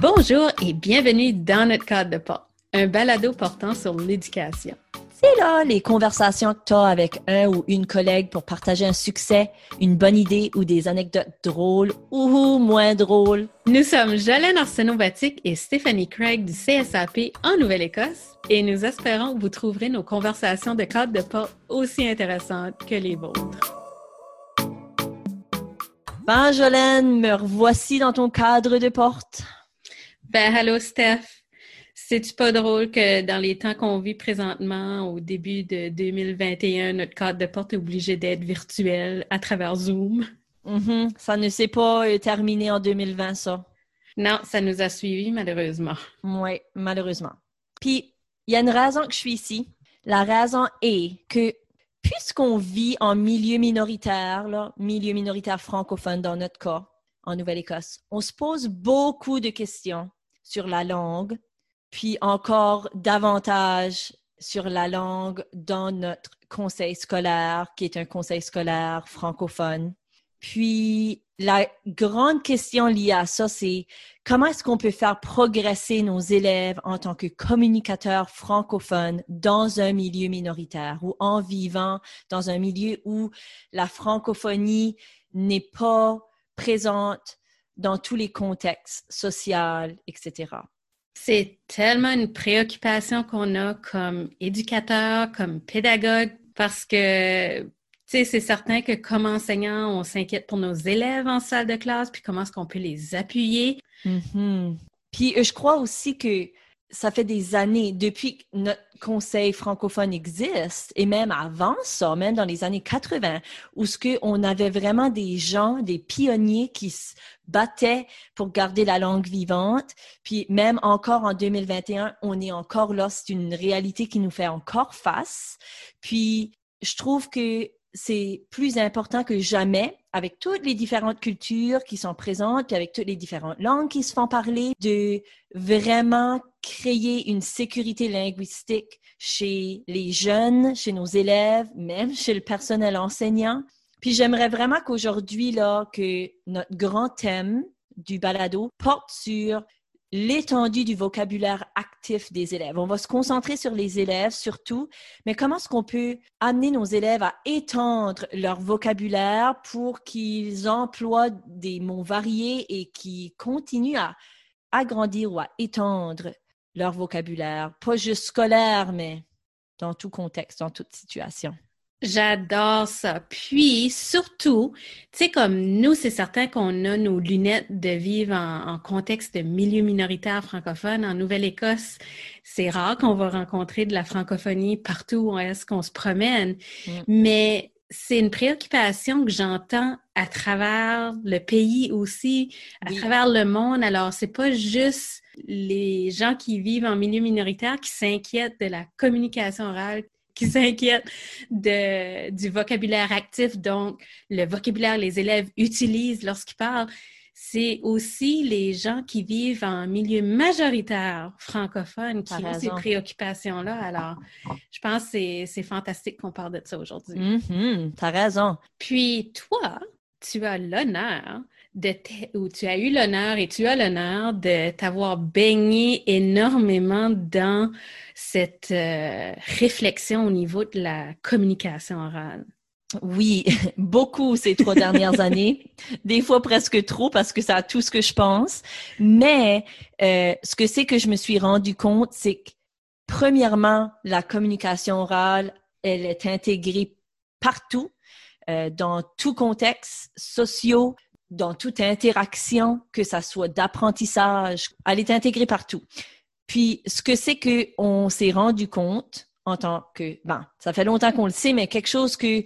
Bonjour et bienvenue dans notre cadre de porte, un balado portant sur l'éducation. C'est là les conversations que tu as avec un ou une collègue pour partager un succès, une bonne idée ou des anecdotes drôles ou moins drôles. Nous sommes Jolene Arsenault-Batic et Stéphanie Craig du CSAP en Nouvelle-Écosse et nous espérons que vous trouverez nos conversations de cadre de porte aussi intéressantes que les vôtres. Ben, Jolene, me revoici dans ton cadre de porte. Ben, hello, Steph. C'est-tu pas drôle que dans les temps qu'on vit présentement, au début de 2021, notre cadre de porte est obligé d'être virtuel à travers Zoom? Mm-hmm. Ça ne s'est pas euh, terminé en 2020, ça. Non, ça nous a suivis, malheureusement. Oui, malheureusement. Puis, il y a une raison que je suis ici. La raison est que puisqu'on vit en milieu minoritaire, là, milieu minoritaire francophone dans notre cas, en Nouvelle-Écosse, on se pose beaucoup de questions sur la langue, puis encore davantage sur la langue dans notre conseil scolaire, qui est un conseil scolaire francophone. Puis la grande question liée à ça, c'est comment est-ce qu'on peut faire progresser nos élèves en tant que communicateurs francophones dans un milieu minoritaire ou en vivant dans un milieu où la francophonie n'est pas présente dans tous les contextes sociaux, etc. C'est tellement une préoccupation qu'on a comme éducateur, comme pédagogue, parce que, tu sais, c'est certain que comme enseignant, on s'inquiète pour nos élèves en salle de classe, puis comment est-ce qu'on peut les appuyer. Mm-hmm. Puis euh, je crois aussi que ça fait des années, depuis que notre conseil francophone existe, et même avant ça, même dans les années 80, où ce que on avait vraiment des gens, des pionniers qui se battaient pour garder la langue vivante. Puis même encore en 2021, on est encore là. C'est une réalité qui nous fait encore face. Puis je trouve que c'est plus important que jamais, avec toutes les différentes cultures qui sont présentes, puis avec toutes les différentes langues qui se font parler, de vraiment créer une sécurité linguistique chez les jeunes, chez nos élèves, même chez le personnel enseignant. Puis j'aimerais vraiment qu'aujourd'hui, là, que notre grand thème du balado porte sur l'étendue du vocabulaire actif des élèves. On va se concentrer sur les élèves surtout, mais comment est-ce qu'on peut amener nos élèves à étendre leur vocabulaire pour qu'ils emploient des mots variés et qu'ils continuent à agrandir ou à étendre leur vocabulaire, pas juste scolaire, mais dans tout contexte, dans toute situation. J'adore ça. Puis, surtout, tu sais, comme nous, c'est certain qu'on a nos lunettes de vivre en, contexte de milieu minoritaire francophone. En Nouvelle-Écosse, c'est rare qu'on va rencontrer de la francophonie partout où est-ce qu'on se promène. Mm. Mais c'est une préoccupation que j'entends à travers le pays aussi, à travers le monde. Alors, c'est pas juste les gens qui vivent en milieu minoritaire qui s'inquiètent de la communication orale qui s'inquiètent du vocabulaire actif, donc le vocabulaire que les élèves utilisent lorsqu'ils parlent. C'est aussi les gens qui vivent en milieu majoritaire francophone qui ont ces préoccupations-là. Alors, je pense que c'est fantastique qu'on parle de ça aujourd'hui. Mm-hmm. T'as raison. Puis, toi, tu as l'honneur de ou tu as eu l'honneur et tu as l'honneur de t'avoir baigné énormément dans cette euh, réflexion au niveau de la communication orale. Oui, beaucoup ces trois dernières années, des fois presque trop parce que ça a tout ce que je pense. Mais euh, ce que c'est que je me suis rendu compte, c'est que premièrement, la communication orale, elle est intégrée partout, euh, dans tout contexte sociaux, dans toute interaction, que ça soit d'apprentissage, elle est intégrée partout. Puis, ce que c'est qu'on s'est rendu compte en tant que, ben, ça fait longtemps qu'on le sait, mais quelque chose que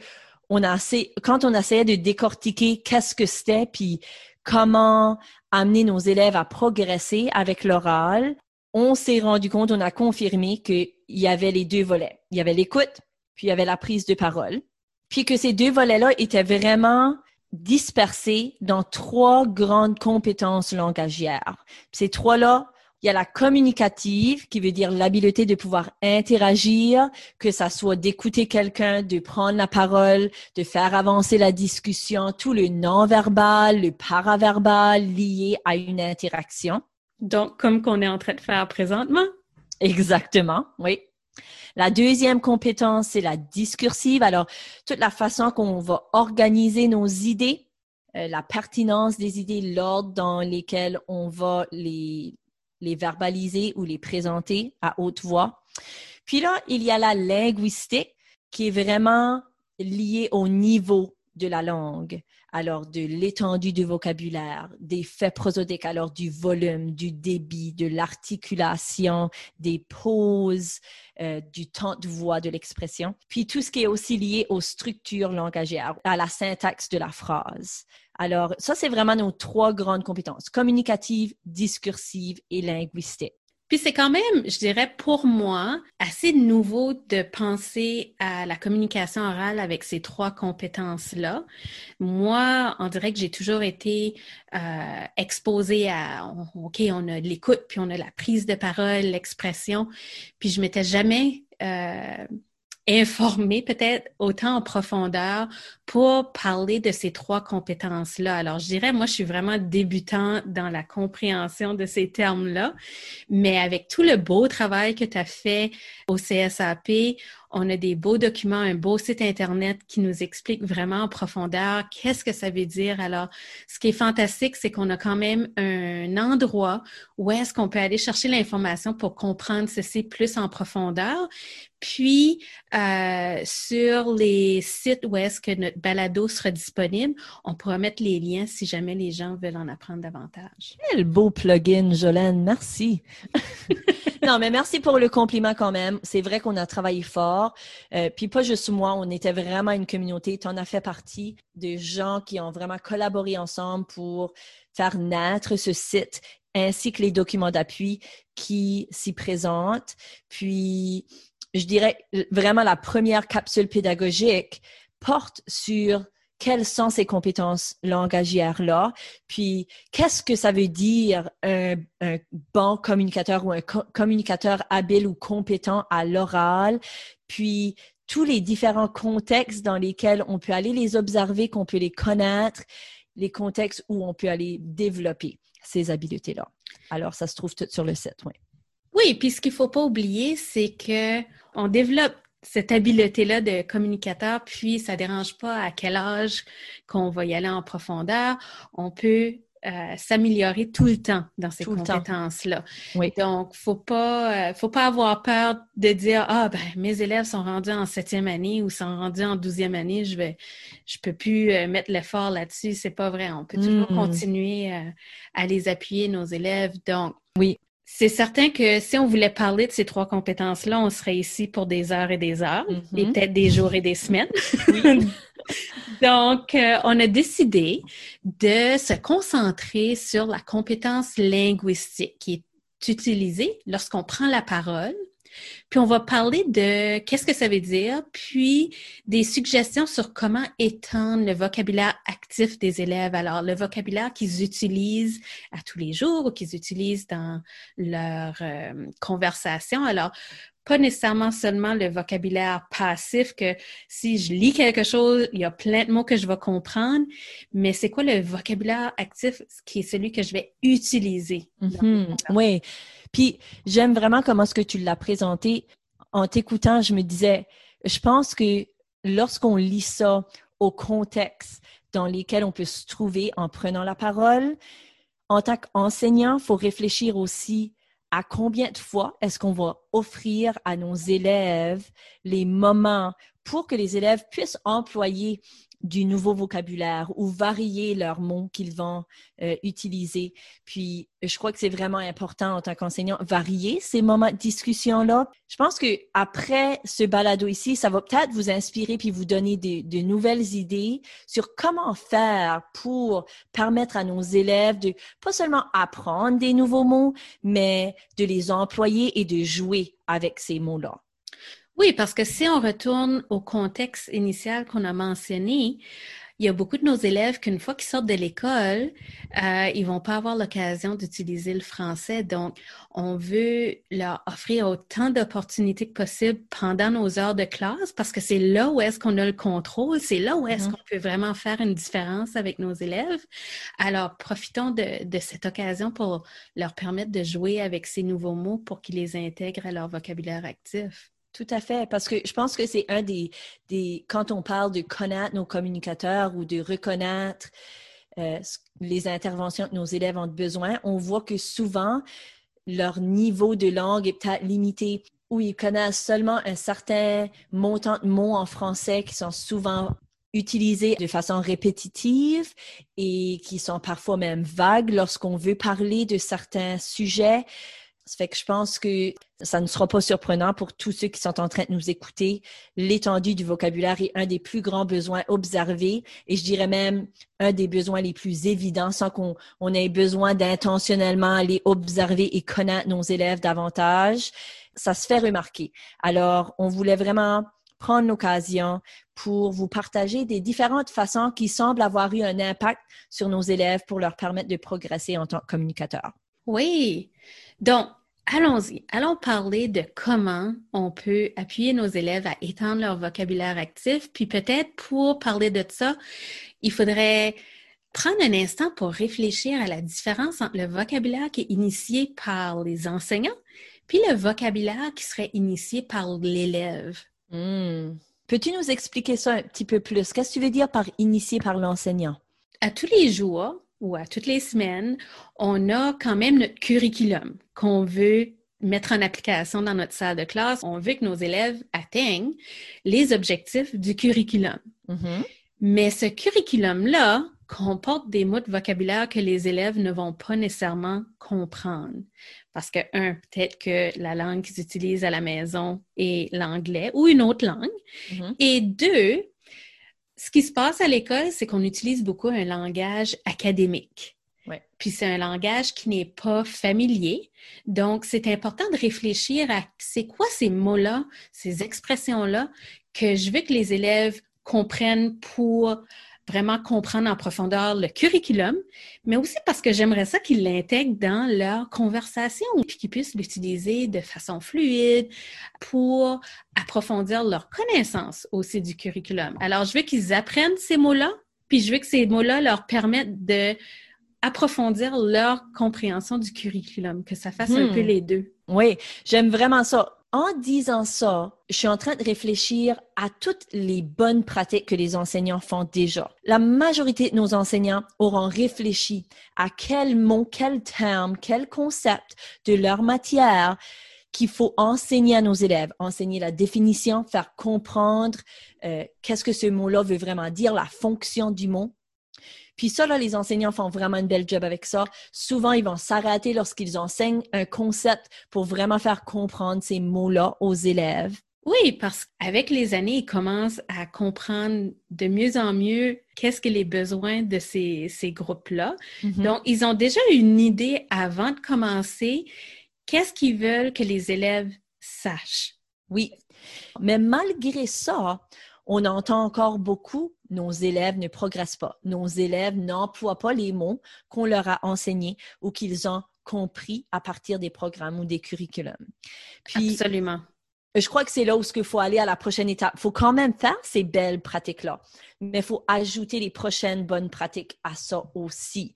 on a assez, quand on essayait de décortiquer qu'est-ce que c'était, puis comment amener nos élèves à progresser avec l'oral, on s'est rendu compte, on a confirmé qu'il y avait les deux volets. Il y avait l'écoute, puis il y avait la prise de parole. Puis que ces deux volets-là étaient vraiment dispersés dans trois grandes compétences langagières. Ces trois-là, il y a la communicative, qui veut dire l'habileté de pouvoir interagir, que ça soit d'écouter quelqu'un, de prendre la parole, de faire avancer la discussion, tout le non-verbal, le paraverbal lié à une interaction. Donc, comme qu'on est en train de faire présentement. Exactement, oui. La deuxième compétence, c'est la discursive. Alors, toute la façon qu'on va organiser nos idées, euh, la pertinence des idées, l'ordre dans lesquels on va les, les verbaliser ou les présenter à haute voix. Puis là, il y a la linguistique qui est vraiment liée au niveau de la langue, alors de l'étendue du vocabulaire, des faits prosodiques, alors du volume, du débit, de l'articulation, des pauses, euh, du temps de voix de l'expression, puis tout ce qui est aussi lié aux structures langagères, à la syntaxe de la phrase. Alors, ça, c'est vraiment nos trois grandes compétences, communicative, discursive et linguistique. Puis c'est quand même, je dirais, pour moi, assez nouveau de penser à la communication orale avec ces trois compétences-là. Moi, on dirait que j'ai toujours été euh, exposée à, OK, on a l'écoute, puis on a la prise de parole, l'expression, puis je m'étais jamais... Euh, informer peut-être autant en profondeur pour parler de ces trois compétences-là. Alors, je dirais, moi, je suis vraiment débutant dans la compréhension de ces termes-là, mais avec tout le beau travail que tu as fait au CSAP, on a des beaux documents, un beau site Internet qui nous explique vraiment en profondeur qu'est-ce que ça veut dire. Alors, ce qui est fantastique, c'est qu'on a quand même un endroit où est-ce qu'on peut aller chercher l'information pour comprendre ceci plus en profondeur. Puis, euh, sur les sites où est-ce que notre balado sera disponible, on pourra mettre les liens si jamais les gens veulent en apprendre davantage. Quel beau plugin, Jolene. Merci. non, mais merci pour le compliment quand même. C'est vrai qu'on a travaillé fort. Euh, puis pas juste moi, on était vraiment une communauté. Tu en as fait partie de gens qui ont vraiment collaboré ensemble pour faire naître ce site ainsi que les documents d'appui qui s'y présentent. Puis, je dirais vraiment la première capsule pédagogique porte sur quelles sont ces compétences langagières-là, puis qu'est-ce que ça veut dire un, bon communicateur ou un communicateur habile ou compétent à l'oral, puis tous les différents contextes dans lesquels on peut aller les observer, qu'on peut les connaître, les contextes où on peut aller développer ces habiletés-là. Alors, ça se trouve tout sur le site, oui. Oui, puis ce qu'il ne faut pas oublier, c'est que on développe cette habileté-là de communicateur, puis ça dérange pas à quel âge qu'on va y aller en profondeur. On peut euh, s'améliorer tout le temps dans ces compétences-là. Oui. Donc, faut pas, euh, faut pas avoir peur de dire ah ben mes élèves sont rendus en septième année ou sont rendus en douzième année, je vais, je peux plus euh, mettre l'effort là-dessus. C'est pas vrai. On peut toujours hmm. continuer à les appuyer nos élèves. Donc, oui. C'est certain que si on voulait parler de ces trois compétences-là, on serait ici pour des heures et des heures, et mm-hmm. peut-être des jours et des semaines. Donc, euh, on a décidé de se concentrer sur la compétence linguistique qui est utilisée lorsqu'on prend la parole puis on va parler de qu'est-ce que ça veut dire, puis des suggestions sur comment étendre le vocabulaire actif des élèves. Alors, le vocabulaire qu'ils utilisent à tous les jours ou qu'ils utilisent dans leur euh, conversation. Alors, pas nécessairement seulement le vocabulaire passif que si je lis quelque chose, il y a plein de mots que je vais comprendre, mais c'est quoi le vocabulaire actif qui est celui que je vais utiliser? Mm-hmm. Oui. Puis j'aime vraiment comment ce que tu l'as présenté. En t'écoutant, je me disais, je pense que lorsqu'on lit ça au contexte dans lequel on peut se trouver en prenant la parole, en tant qu'enseignant, il faut réfléchir aussi à combien de fois est-ce qu'on va offrir à nos élèves les moments pour que les élèves puissent employer du nouveau vocabulaire ou varier leurs mots qu'ils vont euh, utiliser. Puis, je crois que c'est vraiment important en tant qu'enseignant, varier ces moments de discussion-là. Je pense que après ce balado ici, ça va peut-être vous inspirer puis vous donner de, nouvelles idées sur comment faire pour permettre à nos élèves de pas seulement apprendre des nouveaux mots, mais de les employer et de jouer avec ces mots-là. Oui, parce que si on retourne au contexte initial qu'on a mentionné, il y a beaucoup de nos élèves qu'une fois qu'ils sortent de l'école, euh, ils vont pas avoir l'occasion d'utiliser le français. Donc, on veut leur offrir autant d'opportunités que possible pendant nos heures de classe parce que c'est là où est-ce qu'on a le contrôle, c'est là où est-ce mm-hmm. qu'on peut vraiment faire une différence avec nos élèves. Alors, profitons de, de cette occasion pour leur permettre de jouer avec ces nouveaux mots pour qu'ils les intègrent à leur vocabulaire actif. Tout à fait, parce que je pense que c'est un des, quand on parle de connaître nos communicateurs ou de reconnaître euh, les interventions que nos élèves ont besoin, on voit que souvent, leur niveau de langue est peut-être limité ou ils connaissent seulement un certain montant de mots en français qui sont souvent utilisés de façon répétitive et qui sont parfois même vagues lorsqu'on veut parler de certains sujets. Ça fait que je pense que ça ne sera pas surprenant pour tous ceux qui sont en train de nous écouter. L'étendue du vocabulaire est un des plus grands besoins observés et je dirais même un des besoins les plus évidents sans qu'on on ait besoin d'intentionnellement aller observer et connaître nos élèves davantage. Ça se fait remarquer. Alors, on voulait vraiment prendre l'occasion pour vous partager des différentes façons qui semblent avoir eu un impact sur nos élèves pour leur permettre de progresser en tant que communicateurs. Oui. Donc, allons-y. Allons parler de comment on peut appuyer nos élèves à étendre leur vocabulaire actif. Puis peut-être pour parler de ça, il faudrait prendre un instant pour réfléchir à la différence entre le vocabulaire qui est initié par les enseignants puis le vocabulaire qui serait initié par l'élève. Hmm. Peux-tu nous expliquer ça un petit peu plus? Qu'est-ce que tu veux dire par initié par l'enseignant? À tous les jours, ou à toutes les semaines, on a quand même notre curriculum qu'on veut mettre en application dans notre salle de classe. On veut que nos élèves atteignent les objectifs du curriculum. Mm-hmm. Mais ce curriculum-là comporte des mots de vocabulaire que les élèves ne vont pas nécessairement comprendre. Parce que, un, peut-être que la langue qu'ils utilisent à la maison est l'anglais ou une autre langue. Mm-hmm. Et deux, ce qui se passe à l'école, c'est qu'on utilise beaucoup un langage académique. Puis c'est un langage qui n'est pas familier. Donc, c'est important de réfléchir à c'est quoi ces mots-là, ces expressions-là que je veux que les élèves comprennent pour vraiment comprendre en profondeur le curriculum, mais aussi parce que j'aimerais ça qu'ils l'intègrent dans leur conversation puis qu'ils puissent l'utiliser de façon fluide pour approfondir leur connaissance aussi du curriculum. Alors, je veux qu'ils apprennent ces mots-là, puis je veux que ces mots-là leur permettent de approfondir leur compréhension du curriculum, que ça fasse un peu hmm. les deux. Oui, j'aime vraiment ça en disant ça, je suis en train de réfléchir à toutes les bonnes pratiques que les enseignants font déjà. La majorité de nos enseignants auront réfléchi à quel mot, quel terme, quel concept de leur matière qu'il faut enseigner à nos élèves, enseigner la définition, faire comprendre euh, qu'est-ce que ce mot-là veut vraiment dire, la fonction du mot. Puis ça, là, les enseignants font vraiment une belle job avec ça. Souvent, ils vont s'arrêter lorsqu'ils enseignent un concept pour vraiment faire comprendre ces mots-là aux élèves. Oui, parce qu'avec les années, ils commencent à comprendre de mieux en mieux qu'est-ce que les besoins de ces, ces groupes-là. Mm-hmm. Donc, ils ont déjà une idée avant de commencer, qu'est-ce qu'ils veulent que les élèves sachent. Oui, mais malgré ça, on entend encore beaucoup, nos élèves ne progressent pas. Nos élèves n'emploient pas les mots qu'on leur a enseignés ou qu'ils ont compris à partir des programmes ou des curriculums. Absolument. Je crois que c'est là où il faut aller à la prochaine étape. Il faut quand même faire ces belles pratiques-là, mais il faut ajouter les prochaines bonnes pratiques à ça aussi.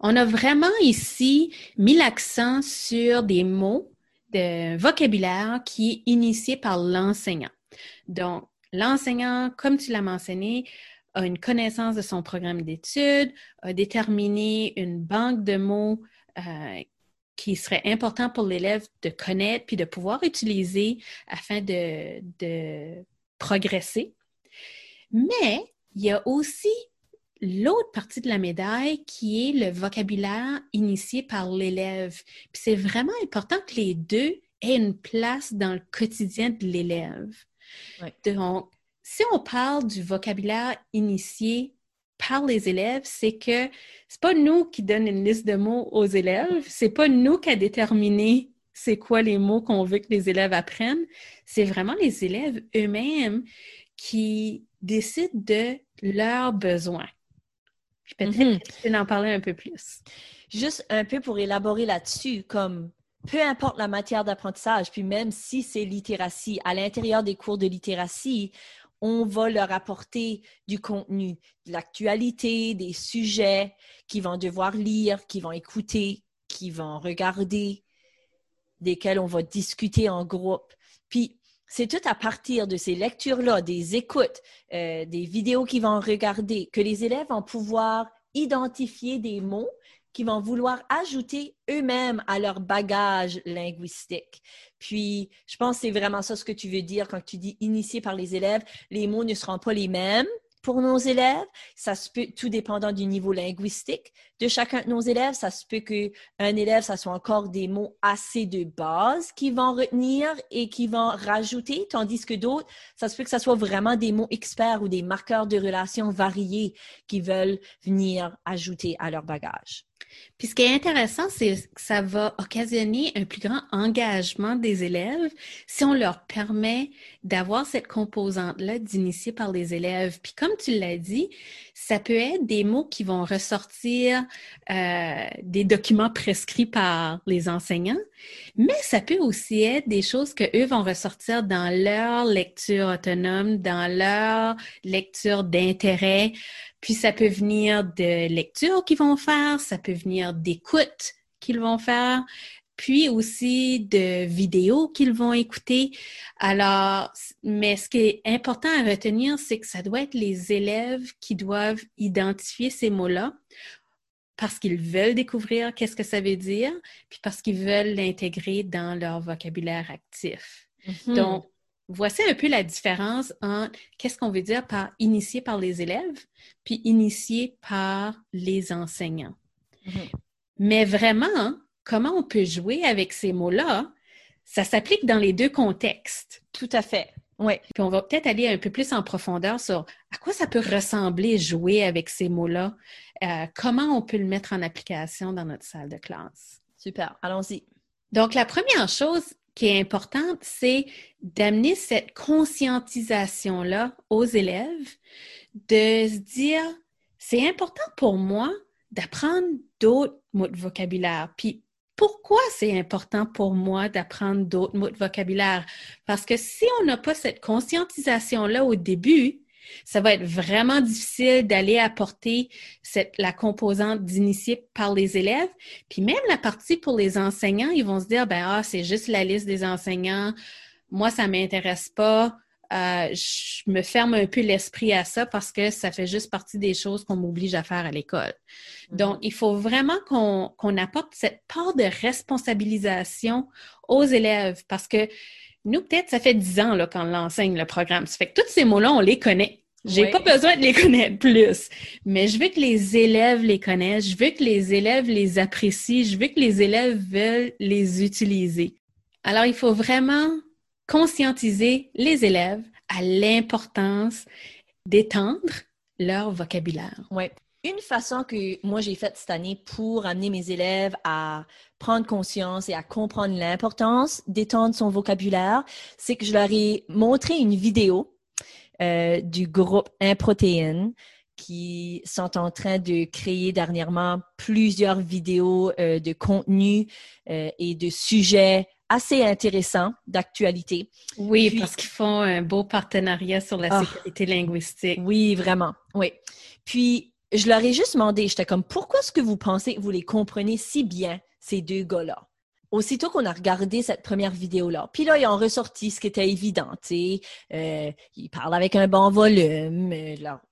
On a vraiment ici mis l'accent sur des mots de vocabulaire qui est initié par l'enseignant. Donc, L'enseignant, comme tu l'as mentionné, a une connaissance de son programme d'études, a déterminé une banque de mots euh, qui serait important pour l'élève de connaître puis de pouvoir utiliser afin de, progresser. Mais il y a aussi l'autre partie de la médaille qui est le vocabulaire initié par l'élève. C'est vraiment important que les deux aient une place dans le quotidien de l'élève. Donc, si on parle du vocabulaire initié par les élèves, c'est que c'est pas nous qui donnons une liste de mots aux élèves, c'est pas nous qui a déterminé c'est quoi les mots qu'on veut que les élèves apprennent, c'est vraiment les élèves eux-mêmes qui décident de leurs besoins. Peut-être Mhm. que tu peux en parler un peu plus. Juste un peu pour élaborer là-dessus, comme peu importe la matière d'apprentissage, puis même si c'est littératie, à l'intérieur des cours de littératie, on va leur apporter du contenu, de l'actualité, des sujets qu'ils vont devoir lire, qu'ils vont écouter, qu'ils vont regarder, desquels on va discuter en groupe. Puis, c'est tout à partir de ces lectures-là, des écoutes, euh, des vidéos qu'ils vont regarder, que les élèves vont pouvoir identifier des mots qu'ils vont vouloir ajouter eux-mêmes à leur bagage linguistique. Puis, je pense que c'est vraiment ça ce que tu veux dire quand tu dis initié par les élèves. Les mots ne seront pas les mêmes pour nos élèves. Ça se peut, tout dépendant du niveau linguistique de chacun de nos élèves. Ça se peut qu'un élève, ça soit encore des mots assez de base qu'ils vont retenir et qu'ils vont rajouter, tandis que d'autres, ça se peut que ça soit vraiment des mots experts ou des marqueurs de relations variés qu'ils veulent venir ajouter à leur bagage. Puis ce qui est intéressant, c'est que ça va occasionner un plus grand engagement des élèves si on leur permet d'avoir cette composante-là d'initier par les élèves. Puis comme tu l'as dit, ça peut être des mots qui vont ressortir euh, des documents prescrits par les enseignants, mais ça peut aussi être des choses que eux vont ressortir dans leur lecture autonome, dans leur lecture d'intérêt. Puis ça peut venir de lectures qu'ils vont faire, ça peut venir d'écoutes qu'ils vont faire, puis aussi de vidéos qu'ils vont écouter. Alors, mais ce qui est important à retenir, c'est que ça doit être les élèves qui doivent identifier ces mots-là parce qu'ils veulent découvrir qu'est-ce que ça veut dire, puis parce qu'ils veulent l'intégrer dans leur vocabulaire actif. Hmm. Donc, voici un peu la différence entre qu'est-ce qu'on veut dire par initié par les élèves, puis initié par les enseignants. Mhm. Mais vraiment, comment on peut jouer avec ces mots-là, ça s'applique dans les deux contextes. Tout à fait. Oui. Puis on va peut-être aller un peu plus en profondeur sur à quoi ça peut ressembler jouer avec ces mots-là, euh, comment on peut le mettre en application dans notre salle de classe? Super. Allons-y. Donc, la première chose qui est importante, c'est d'amener cette conscientisation-là aux élèves, de se dire, c'est important pour moi d'apprendre d'autres mots de vocabulaire. Puis, pourquoi c'est important pour moi d'apprendre d'autres mots de vocabulaire? Parce que si on n'a pas cette conscientisation-là au début, ça va être vraiment difficile d'aller apporter cette, la composante d'initié par les élèves. Puis même la partie pour les enseignants, ils vont se dire, ben ah, c'est juste la liste des enseignants. Moi, ça m'intéresse pas. Euh, je me ferme un peu l'esprit à ça parce que ça fait juste partie des choses qu'on m'oblige à faire à l'école. Donc, il faut vraiment qu'on qu'on apporte cette part de responsabilisation aux élèves parce que nous, peut-être, ça fait dix ans qu'on l'enseigne, le programme. Ça fait que tous ces mots-là, on les connaît. J'ai Oui. pas besoin de les connaître plus. Mais je veux que les élèves les connaissent. Je veux que les élèves les apprécient. Je veux que les élèves veulent les utiliser. Alors, il faut vraiment conscientiser les élèves à l'importance d'étendre leur vocabulaire. Oui. Une façon que moi j'ai faite cette année pour amener mes élèves à prendre conscience et à comprendre l'importance d'étendre son vocabulaire, c'est que je leur ai montré une vidéo euh, du groupe Improtéine qui sont en train de créer dernièrement plusieurs vidéos euh, de contenu euh, et de sujets assez intéressants d'actualité. Oui, Puis- parce qu'ils font un beau partenariat sur la Ah. sécurité linguistique. Oui, vraiment. Oui. Puis, je leur ai juste demandé, j'étais comme, pourquoi est-ce que vous pensez que vous les comprenez si bien, ces deux gars-là? Aussitôt qu'on a regardé cette première vidéo-là, puis là, ils ont ressorti ce qui était évident, tu sais. Euh, ils parlent avec un bon volume, euh, là,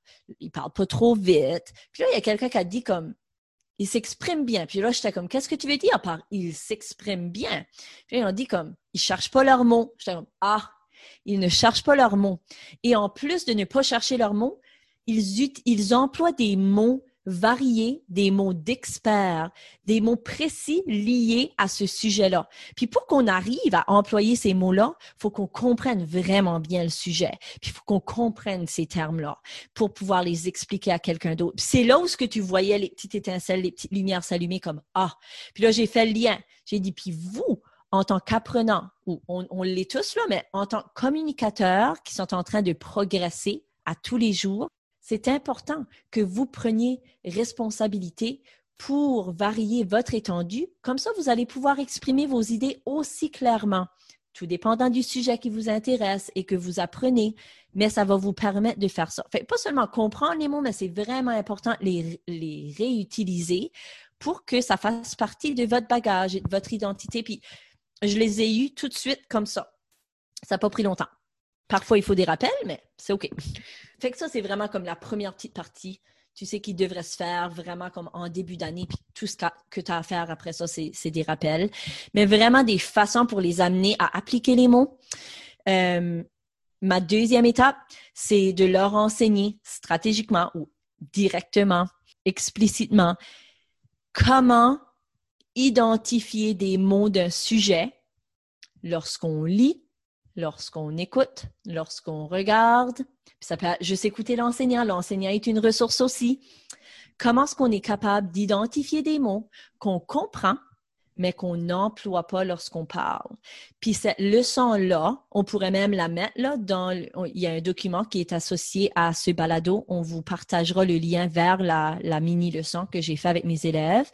ils parlent pas trop vite. Puis là, il y a quelqu'un qui a dit comme, ils s'expriment bien. Puis là, j'étais comme, qu'est-ce que tu veux dire par ils s'expriment bien? Puis là, ils ont dit comme, ils cherchent pas leurs mots. J'étais comme, ah, ils ne cherchent pas leurs mots. Et en plus de ne pas chercher leurs mots, ils, ils emploient des mots variés, des mots d'experts, des mots précis liés à ce sujet-là. Puis pour qu'on arrive à employer ces mots-là, faut qu'on comprenne vraiment bien le sujet. Puis faut qu'on comprenne ces termes-là pour pouvoir les expliquer à quelqu'un d'autre. C'est là où ce que tu voyais les petites étincelles, les petites lumières s'allumer comme ah. Puis là j'ai fait le lien. J'ai dit puis vous en tant qu'apprenant, ou on, on l'est tous là, mais en tant que communicateurs qui sont en train de progresser à tous les jours, c'est important que vous preniez responsabilité pour varier votre étendue. Comme ça, vous allez pouvoir exprimer vos idées aussi clairement, tout dépendant du sujet qui vous intéresse et que vous apprenez, mais ça va vous permettre de faire ça. Fait, pas seulement comprendre les mots, mais c'est vraiment important de les, les réutiliser pour que ça fasse partie de votre bagage et de votre identité. Puis, je les ai eus tout de suite comme ça. Ça n'a pas pris longtemps. Parfois, il faut des rappels, mais c'est OK. Fait que ça, c'est vraiment comme la première petite partie. Tu sais qui devrait se faire vraiment comme en début d'année, puis tout ce que tu as à faire après ça, c'est des rappels. Mais vraiment des façons pour les amener à appliquer les mots. Euh, ma deuxième étape, c'est de leur enseigner stratégiquement ou directement, explicitement, comment identifier des mots d'un sujet lorsqu'on lit, lorsqu'on écoute, lorsqu'on regarde. Ça peut juste écouter l'enseignant. L'enseignant est une ressource aussi. Comment est-ce qu'on est capable d'identifier des mots qu'on comprend, mais qu'on n'emploie pas lorsqu'on parle? Puis cette leçon-là, on pourrait même la mettre là dans, il y a un document qui est associé à ce balado. On vous partagera le lien vers la, la mini-leçon que j'ai fait avec mes élèves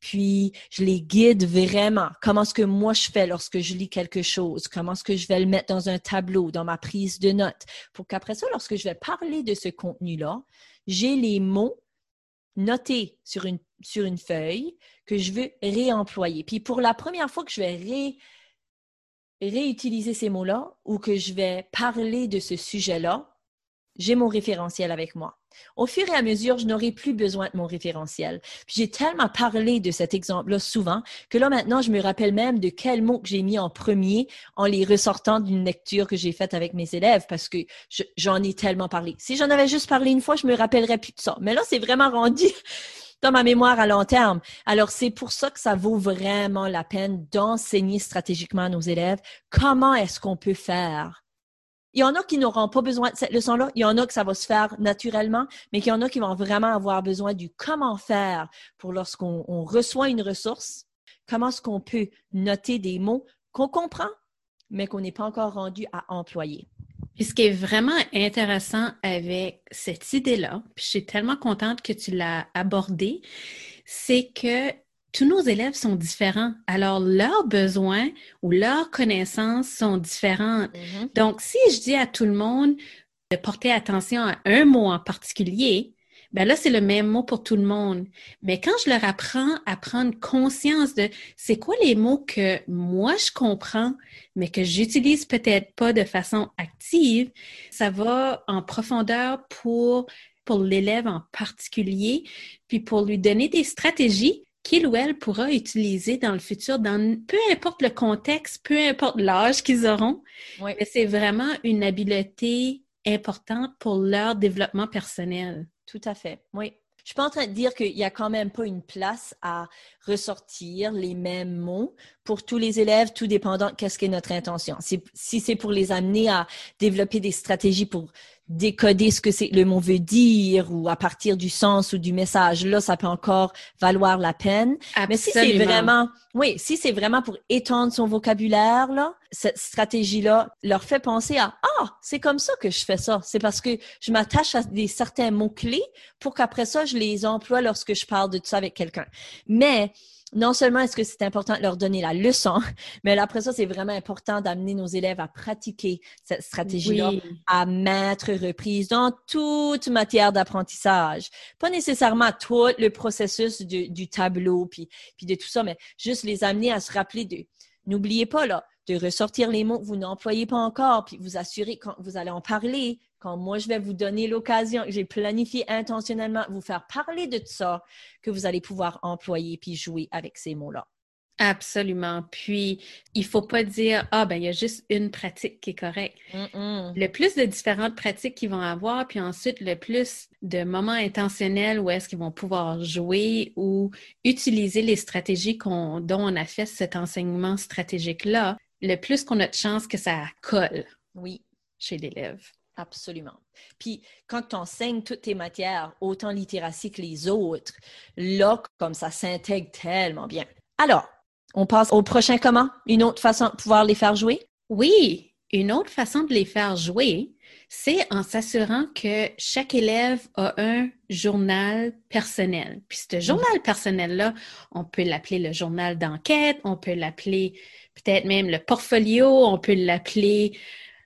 puis je les guide vraiment. Comment est-ce que moi je fais lorsque je lis quelque chose? Comment est-ce que je vais le mettre dans un tableau, dans ma prise de notes, pour qu'après ça, lorsque je vais parler de ce contenu-là, j'ai les mots notés sur une, sur une feuille que je veux réemployer. Puis pour la première fois que je vais réutiliser ces mots-là ou que je vais parler de ce sujet-là, j'ai mon référentiel avec moi. Au fur et à mesure, je n'aurai plus besoin de mon référentiel. j'ai tellement parlé de cet exemple-là souvent que là maintenant, je me rappelle même de quels mots que j'ai mis en premier en les ressortant d'une lecture que j'ai faite avec mes élèves parce que j'en ai tellement parlé. Si j'en avais juste parlé une fois, je me rappellerais plus de ça. Mais là, c'est vraiment rendu dans ma mémoire à long terme. Alors, c'est pour ça que ça vaut vraiment la peine d'enseigner stratégiquement à nos élèves comment est-ce qu'on peut faire il y en a qui n'auront pas besoin de cette leçon-là. Il y en a que ça va se faire naturellement, mais il y en a qui vont vraiment avoir besoin du comment faire pour lorsqu'on reçoit une ressource, comment est-ce qu'on peut noter des mots qu'on comprend, mais qu'on n'est pas encore rendu à employer. Puis ce qui est vraiment intéressant avec cette idée-là, puis je suis tellement contente que tu l'as abordée, c'est que tous nos élèves sont différents. Alors, leurs besoins ou leurs connaissances sont différentes. Mm-hmm. Donc, si je dis à tout le monde de porter attention à un mot en particulier, ben là, c'est le même mot pour tout le monde. Mais quand je leur apprends à prendre conscience de c'est quoi les mots que moi je comprends, mais que j'utilise peut-être pas de façon active, ça va en profondeur pour pour l'élève en particulier, puis pour lui donner des stratégies qu'il ou elle pourra utiliser dans le futur, dans peu importe le contexte, peu importe l'âge qu'ils auront. Mais c'est vraiment une habileté importante pour leur développement personnel. Tout à fait. Oui. Je suis pas en train de dire qu'il n'y a quand même pas une place à ressortir les mêmes mots pour tous les élèves, tout dépendant qu'est-ce qu'est notre intention. Si c'est pour les amener à développer des stratégies pour décoder ce que c'est le mot veut dire ou à partir du sens ou du message là ça peut encore valoir la peine. Mais si c'est vraiment oui si c'est vraiment pour étendre son vocabulaire là cette stratégie là leur fait penser à ah c'est comme ça que je fais ça. C'est parce que je m'attache à des certains mots clés pour qu'après ça je les emploie lorsque je parle de tout ça avec quelqu'un. Mais non seulement est-ce que c'est important de leur donner la leçon, mais après ça, c'est vraiment important d'amener nos élèves à pratiquer cette stratégie-là à mettre reprise dans toute matière d'apprentissage. Pas nécessairement tout le processus du, tableau, puis, puis de tout ça, mais juste les amener à se rappeler de, n'oubliez pas, là, de ressortir les mots que vous n'employez pas encore, puis vous assurer quand vous allez en parler, quand moi je vais vous donner l'occasion, j'ai planifié intentionnellement vous faire parler de ça, que vous allez pouvoir employer puis jouer avec ces mots-là. Absolument. Puis, il faut pas dire, ah, ben, il y a juste une pratique qui est correcte. Le plus de différentes pratiques qu'ils vont avoir, puis ensuite, le plus de moments intentionnels où est-ce qu'ils vont pouvoir jouer ou utiliser les stratégies dont on a fait cet enseignement stratégique-là, le plus qu'on a de chance que ça colle. Oui. Chez l'élève. Absolument. Puis quand tu enseignes toutes tes matières, autant littératie que les autres, là, comme ça s'intègre tellement bien. Alors, on passe au prochain comment? Une autre façon de pouvoir les faire jouer? Oui, une autre façon de les faire jouer, c'est en s'assurant que chaque élève a un journal personnel. Puis ce journal personnel-là, on peut l'appeler le journal d'enquête, on peut l'appeler peut-être même le portfolio, on peut l'appeler,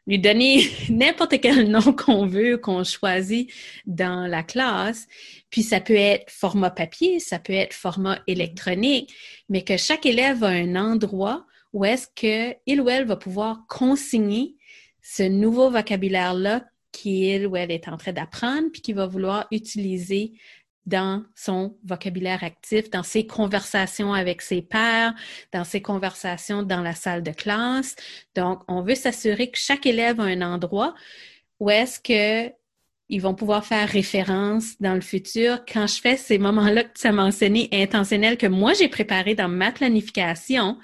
lui donner n'importe quel nom qu'on veut, qu'on choisit dans la classe. Puis ça peut être format papier, ça peut être format électronique, mais que chaque élève a un endroit où est-ce qu'il ou elle va pouvoir consigner ce nouveau vocabulaire-là qu'il ou elle est en train d'apprendre, puis qu'il va vouloir utiliser dans son vocabulaire actif, dans ses conversations avec ses pairs, dans ses conversations dans la salle de classe. Donc, on veut s'assurer que chaque élève a un endroit où est-ce que ils vont pouvoir faire référence dans le futur. Quand je fais ces moments-là que tu as mentionné, intentionnels, que moi j'ai préparé dans ma planification,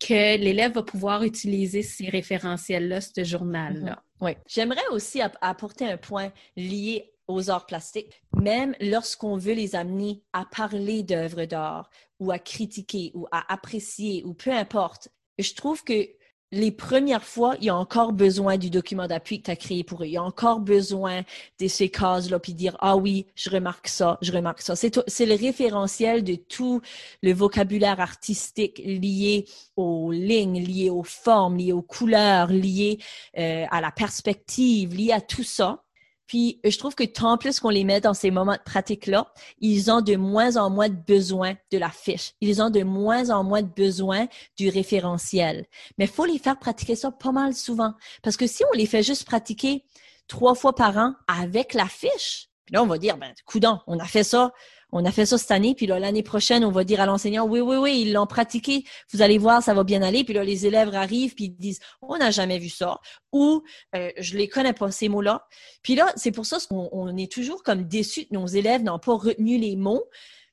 que l'élève va pouvoir utiliser ces référentiels-là, ce journal-là. Mm-hmm. Oui. J'aimerais aussi apporter un point lié aux arts plastiques, même lorsqu'on veut les amener à parler d'œuvres d'art ou à critiquer ou à apprécier ou peu importe. Je trouve que les premières fois, il y a encore besoin du document d'appui que tu as créé pour eux. Il y a encore besoin de ces cases-là, puis dire, ah oui, je remarque ça, je remarque ça. C'est le référentiel de tout le vocabulaire artistique lié aux lignes, lié aux formes, lié aux couleurs, lié euh, à la perspective, lié à tout ça. Puis je trouve que tant plus qu'on les met dans ces moments de pratique-là, ils ont de moins en moins de besoin de la fiche. Ils ont de moins en moins de besoin du référentiel. Mais faut les faire pratiquer ça pas mal souvent. Parce que si on les fait juste pratiquer trois fois par an avec la fiche, là, on va dire, ben, coudon, on a fait ça on a fait ça cette année, puis l'année prochaine, on va dire à l'enseignant, oui, oui, oui, ils l'ont pratiqué, vous allez voir, ça va bien aller. Puis là, les élèves arrivent, puis ils disent, on n'a jamais vu ça, ou euh, je les connais pas, ces mots-là. Puis là, c'est pour ça qu'on est toujours comme déçus que nos élèves n'ont pas retenu les mots,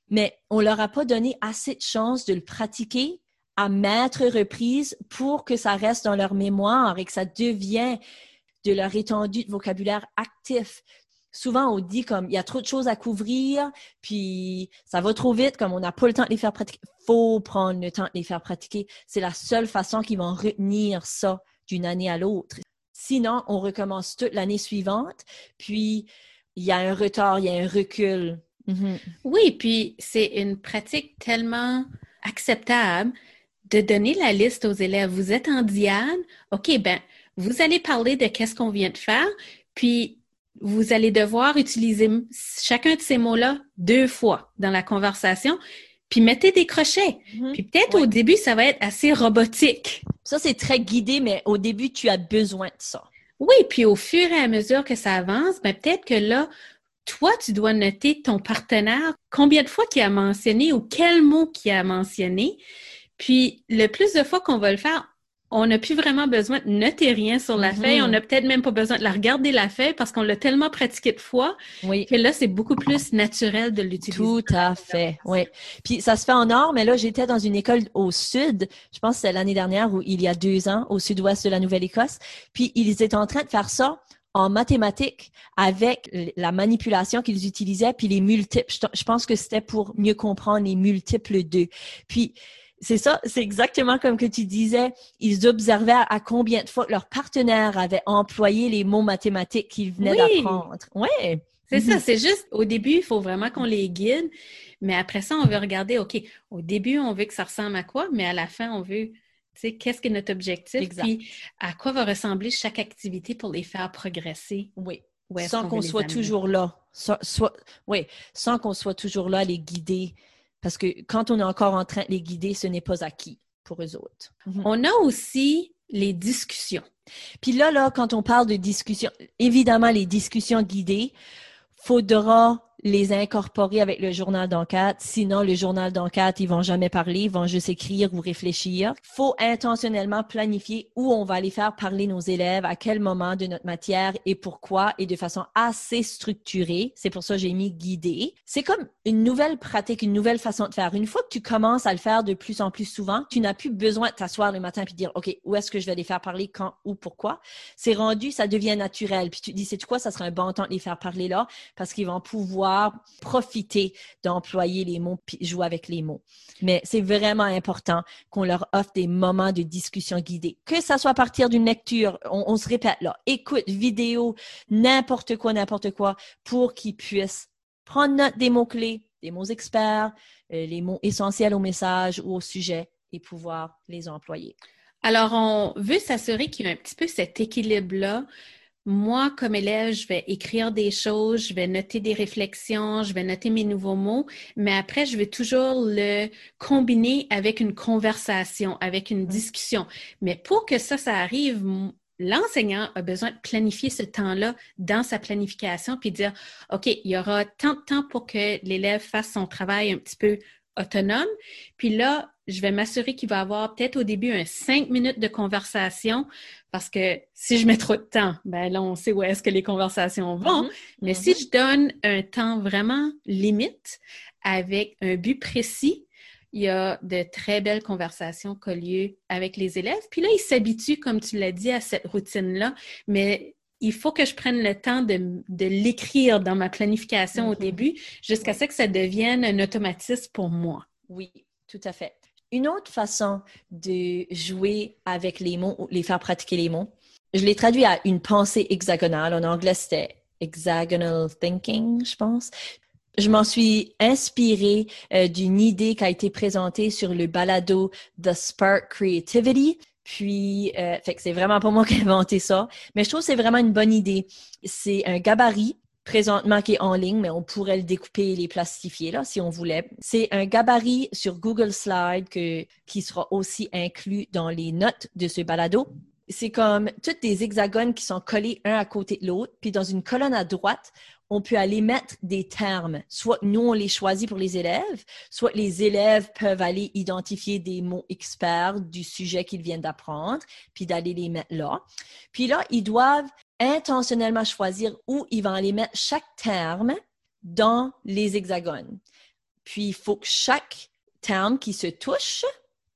mais on leur a pas donné assez de chance de le pratiquer à mettre reprises pour que ça reste dans leur mémoire et que ça devienne de leur étendue de vocabulaire actif souvent on dit comme il y a trop de choses à couvrir, puis ça va trop vite, comme on n'a pas le temps de les faire pratiquer. Faut prendre le temps de les faire pratiquer. C'est la seule façon qu'ils vont retenir ça d'une année à l'autre. Sinon, on recommence toute l'année suivante, puis il y a un retard, il y a un recul. Mm-hmm. Oui, puis c'est une pratique tellement acceptable de donner la liste aux élèves. Vous êtes en Diane, OK, ben, vous allez parler de qu'est-ce qu'on vient de faire, puis vous allez devoir utiliser chacun de ces mots-là deux fois dans la conversation, puis mettez des crochets. Mm-hmm. Puis peut-être au début, ça va être assez robotique. Ça, c'est très guidé, mais au début, tu as besoin de ça. Oui, puis au fur et à mesure que ça avance, ben peut-être que là, toi, tu dois noter ton partenaire, combien de fois qu'il a mentionné ou quel mot qu'il a mentionné. Puis le plus de fois qu'on va le faire, on n'a plus vraiment besoin de noter rien sur la feuille. Mm-hmm. On n'a peut-être même pas besoin de la regarder la feuille parce qu'on l'a tellement pratiqué de fois que là, c'est beaucoup plus naturel de l'utiliser. Tout à fait, oui. Puis ça se fait en or, mais là, j'étais dans une école au sud, je pense que c'est l'année dernière ou il y a deux ans, au sud-ouest de la Nouvelle-Écosse. Puis ils étaient en train de faire ça en mathématiques avec la manipulation qu'ils utilisaient, puis les multiples. Je pense que c'était pour mieux comprendre les multiples d'eux. Puis c'est ça, c'est exactement comme que tu disais. Ils observaient à combien de fois leur partenaire avait employé les mots mathématiques qu'ils venaient d'apprendre. Oui. C'est ça, mhm. c'est juste au début, il faut vraiment qu'on les guide, mais après ça, on veut regarder, OK, au début, on veut que ça ressemble à quoi, mais à la fin, on veut, tu sais, qu'est-ce que notre objectif, puis à quoi va ressembler chaque activité pour les faire progresser? Oui. Sans qu'on soit toujours là. oui, sans qu'on soit toujours là à les guider parce que quand on est encore en train de les guider, ce n'est pas acquis pour eux autres. Mhm. On a aussi les discussions. Puis là, là, quand on parle de discussions, évidemment, les discussions guidées, faudra les incorporer avec le journal d'enquête. Sinon, le journal d'enquête, ils vont jamais parler, ils vont juste écrire ou réfléchir. faut intentionnellement planifier où on va aller faire parler nos élèves, à quel moment de notre matière et pourquoi, et de façon assez structurée. C'est pour ça que j'ai mis guidé. C'est comme une nouvelle pratique, une nouvelle façon de faire. Une fois que tu commences à le faire de plus en plus souvent, tu n'as plus besoin de t'asseoir le matin et dire, OK, où est-ce que je vais les faire parler, quand, où, pourquoi? C'est rendu, ça devient naturel. Puis tu dis, c'est quoi, ça sera un bon temps de les faire parler là parce qu'ils vont pouvoir profiter d'employer les mots puis jouer avec les mots. Mais c'est vraiment important qu'on leur offre des moments de discussion guidée. Que ça soit à partir d'une lecture, on, se répète là, écoute, vidéo, n'importe quoi, n'importe quoi, pour qu'ils puissent prendre note des mots-clés, des mots experts, euh, les mots essentiels au message ou au sujet et pouvoir les employer. Alors, on veut s'assurer qu'il y a un petit peu cet équilibre-là. Moi, comme élève, je vais écrire des choses, je vais noter des réflexions, je vais noter mes nouveaux mots, mais après, je vais toujours le combiner avec une conversation, avec une discussion. Mais pour que ça, ça arrive, l'enseignant a besoin de planifier ce temps-là dans sa planification, puis dire, OK, il y aura tant de temps pour que l'élève fasse son travail un petit peu autonome. Puis là, je vais m'assurer qu'il va avoir peut-être au début un cinq minutes de conversation parce que si je mets trop de temps, ben là, on sait où est-ce que les conversations vont. Mm-hmm. Mais si mm-hmm. je donne un temps vraiment limite avec un but précis, il y a de très belles conversations qui ont lieu avec les élèves. Puis là, ils s'habituent, comme tu l'as dit, à cette routine-là. Mais il faut que je prenne le temps de, l'écrire dans ma planification au mm-hmm. début jusqu'à ce que ça devienne un automatisme pour moi. Oui, tout à fait. Une autre façon de jouer avec les mots, ou les faire pratiquer les mots, je l'ai traduit à une pensée hexagonale. En anglais, c'était hexagonal thinking, je pense. Je m'en suis inspirée euh, d'une idée qui a été présentée sur le balado The Spark Creativity. Puis, euh, fait que c'est vraiment pas moi qui ai inventé ça, mais je trouve que c'est vraiment une bonne idée. C'est un gabarit présentement qui est en ligne, mais on pourrait le découper et les plastifier là si on voulait. C'est un gabarit sur Google Slide qui sera aussi inclus dans les notes de ce balado. C'est comme toutes des hexagones qui sont collés un à côté de l'autre, puis dans une colonne à droite, on peut aller mettre des termes. Soit nous, on les choisit pour les élèves, soit les élèves peuvent aller identifier des mots experts du sujet qu'ils viennent d'apprendre, puis d'aller les mettre là. Puis là, ils doivent intentionnellement choisir où ils vont aller mettre chaque terme dans les hexagones. Puis, il faut que chaque terme qui se touche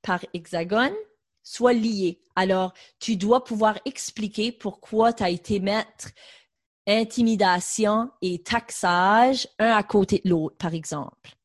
par hexagone soit lié. Alors, tu dois pouvoir expliquer pourquoi tu as été mettre intimidation et taxage un à côté de l'autre, par exemple.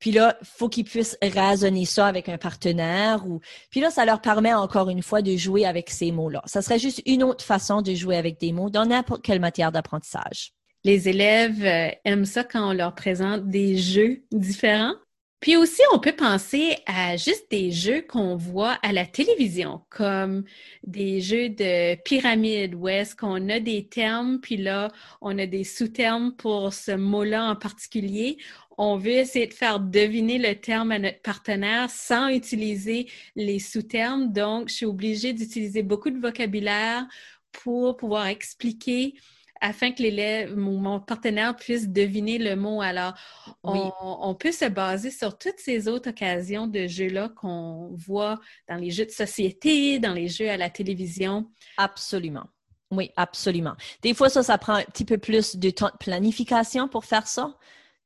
Puis là, faut qu'ils puissent raisonner ça avec un partenaire. Ou... Puis là, ça leur permet encore une fois de jouer avec ces mots-là. Ça serait juste une autre façon de jouer avec des mots dans n'importe quelle matière d'apprentissage. Les élèves euh, aiment ça quand on leur présente des jeux différents? Puis aussi, on peut penser à juste des jeux qu'on voit à la télévision, comme des jeux de pyramide, où est-ce qu'on a des termes, puis là, on a des sous-termes pour ce mot-là en particulier. On veut essayer de faire deviner le terme à notre partenaire sans utiliser les sous-termes. Donc, je suis obligée d'utiliser beaucoup de vocabulaire pour pouvoir expliquer afin que l'élève, mon partenaire puisse deviner le mot. Alors, on, peut se baser sur toutes ces autres occasions de jeux-là qu'on voit dans les jeux de société, dans les jeux à la télévision. Absolument. Oui, absolument. Des fois, ça, ça prend un petit peu plus de temps de planification pour faire ça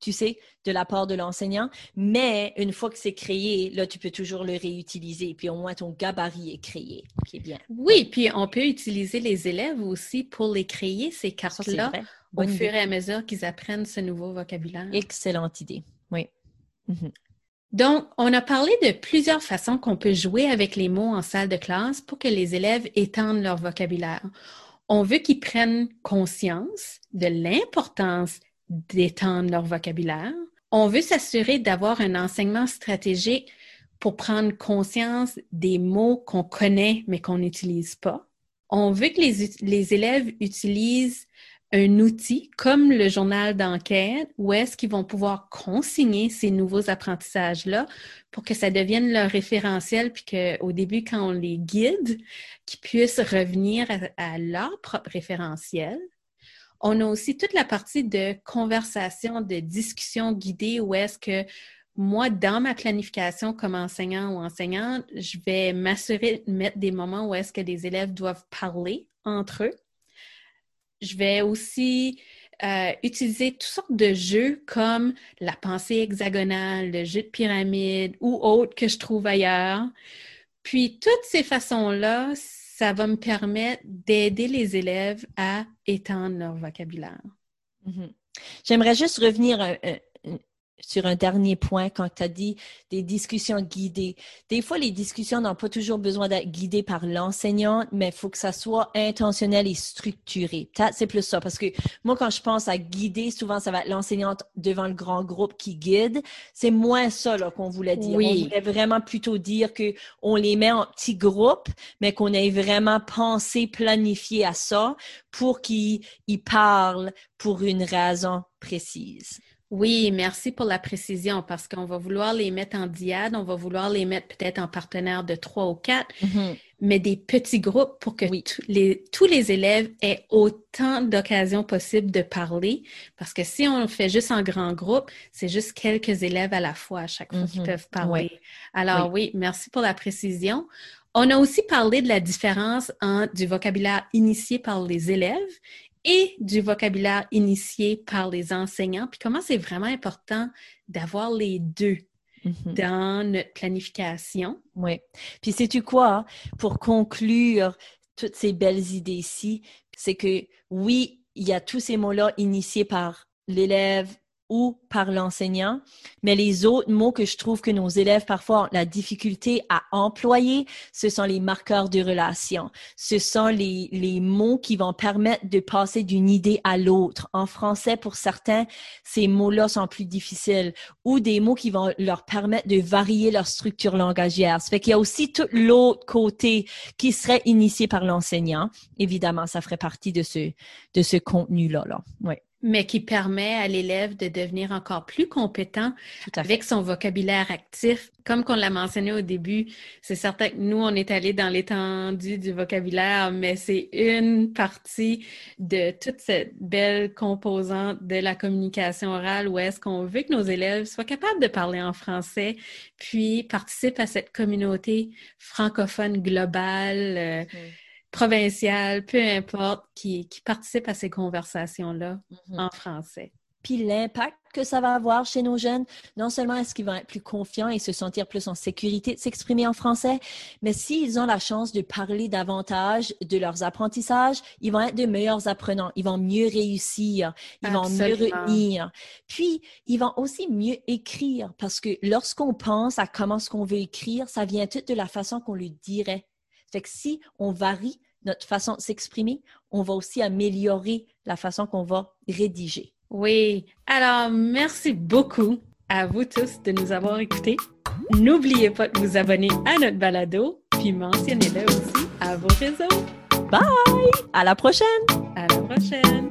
tu sais, de la part de l'enseignant. Mais une fois que c'est créé, là, tu peux toujours le réutiliser. Puis au moins, ton gabarit est créé, qui est bien. Oui, puis on peut utiliser les élèves aussi pour les créer, ces cartes-là, au fur et à mesure qu'ils apprennent ce nouveau vocabulaire. Excellente idée, oui. Mhm. Donc, on a parlé de plusieurs façons qu'on peut jouer avec les mots en salle de classe pour que les élèves étendent leur vocabulaire. On veut qu'ils prennent conscience de l'importance d'étendre leur vocabulaire. On veut s'assurer d'avoir un enseignement stratégique pour prendre conscience des mots qu'on connaît mais qu'on n'utilise pas. On veut que les, élèves utilisent un outil comme le journal d'enquête où est-ce qu'ils vont pouvoir consigner ces nouveaux apprentissages-là pour que ça devienne leur référentiel, puis qu'au début, quand on les guide, qu'ils puissent revenir à leur propre référentiel. On a aussi toute la partie de conversation, de discussion guidée où est-ce que moi, dans ma planification comme enseignant ou enseignante, je vais m'assurer de mettre des moments où est-ce que les élèves doivent parler entre eux. Je vais aussi euh, utiliser toutes sortes de jeux comme la pensée hexagonale, le jeu de pyramide ou autres que je trouve ailleurs. Puis toutes ces façons-là, ça va me permettre d'aider les élèves à étendre leur vocabulaire. Mhm. J'aimerais juste revenir sur un dernier point quand tu as dit des discussions guidées. Des fois, les discussions n'ont pas toujours besoin d'être guidées par l'enseignant, mais il faut que ça soit intentionnel et structuré. C'est plus ça, parce que moi, quand je pense à guider, souvent, ça va être l'enseignante devant le grand groupe qui guide. C'est moins ça qu'on voulait dire. On voulait vraiment plutôt dire que on les met en petits groupes, mais qu'on ait vraiment pensé, planifié à ça pour qu'ils parlent pour une raison précise. Oui, merci pour la précision parce qu'on va vouloir les mettre en diade, on va vouloir les mettre peut-être en partenaire de trois ou quatre, mm-hmm. mais des petits groupes pour que tous les élèves aient autant d'occasions possibles de parler. Parce que si on le fait juste en grand groupe, c'est juste quelques élèves à la fois à chaque fois qui mm-hmm. peuvent parler. Alors oui. merci pour la précision. On a aussi parlé de la différence entre du vocabulaire initié par les élèves et du vocabulaire initié par les enseignants, puis comment c'est vraiment important d'avoir les deux mm-hmm. dans notre planification. Oui. Puis sais-tu quoi, pour conclure toutes ces belles idées-ci, c'est que oui, il y a tous ces mots-là initiés par l'élève, ou par l'enseignant, mais les autres mots que je trouve que nos élèves parfois ont la difficulté à employer, ce sont les marqueurs de relation. Ce sont les, les mots qui vont permettre de passer d'une idée à l'autre. En français, pour certains, ces mots-là sont plus difficiles ou des mots qui vont leur permettre de varier leur structure langagière. Ça fait qu'il y a aussi tout l'autre côté qui serait initié par l'enseignant. Évidemment, ça ferait partie de ce, de ce contenu-là. Là. Ouais mais qui permet à l'élève de devenir encore plus compétent avec son vocabulaire actif. Comme qu'on l'a mentionné au début, c'est certain que nous, on est allé dans l'étendue du vocabulaire, mais c'est une partie de toute cette belle composante de la communication orale où est-ce qu'on veut que nos élèves soient capables de parler en français, puis participent à cette communauté francophone globale. Euh, provincial, peu importe, qui, qui participe à ces conversations-là mhm. en français. Puis l'impact que ça va avoir chez nos jeunes, non seulement est-ce qu'ils vont être plus confiants et se sentir plus en sécurité de s'exprimer en français, mais s'ils ont la chance de parler davantage de leurs apprentissages, ils vont être de meilleurs apprenants, ils vont mieux réussir, ils vont mieux retenir. Puis, ils vont aussi mieux écrire parce que lorsqu'on pense à comment ce qu'on veut écrire, ça vient tout de la façon qu'on le dirait. Fait que si on varie notre façon de s'exprimer, on va aussi améliorer la façon qu'on va rédiger. Oui. Alors, merci beaucoup à vous tous de nous avoir écoutés. N'oubliez pas de vous abonner à notre balado, puis mentionnez-le aussi à vos réseaux. Bye! À la prochaine! À la prochaine!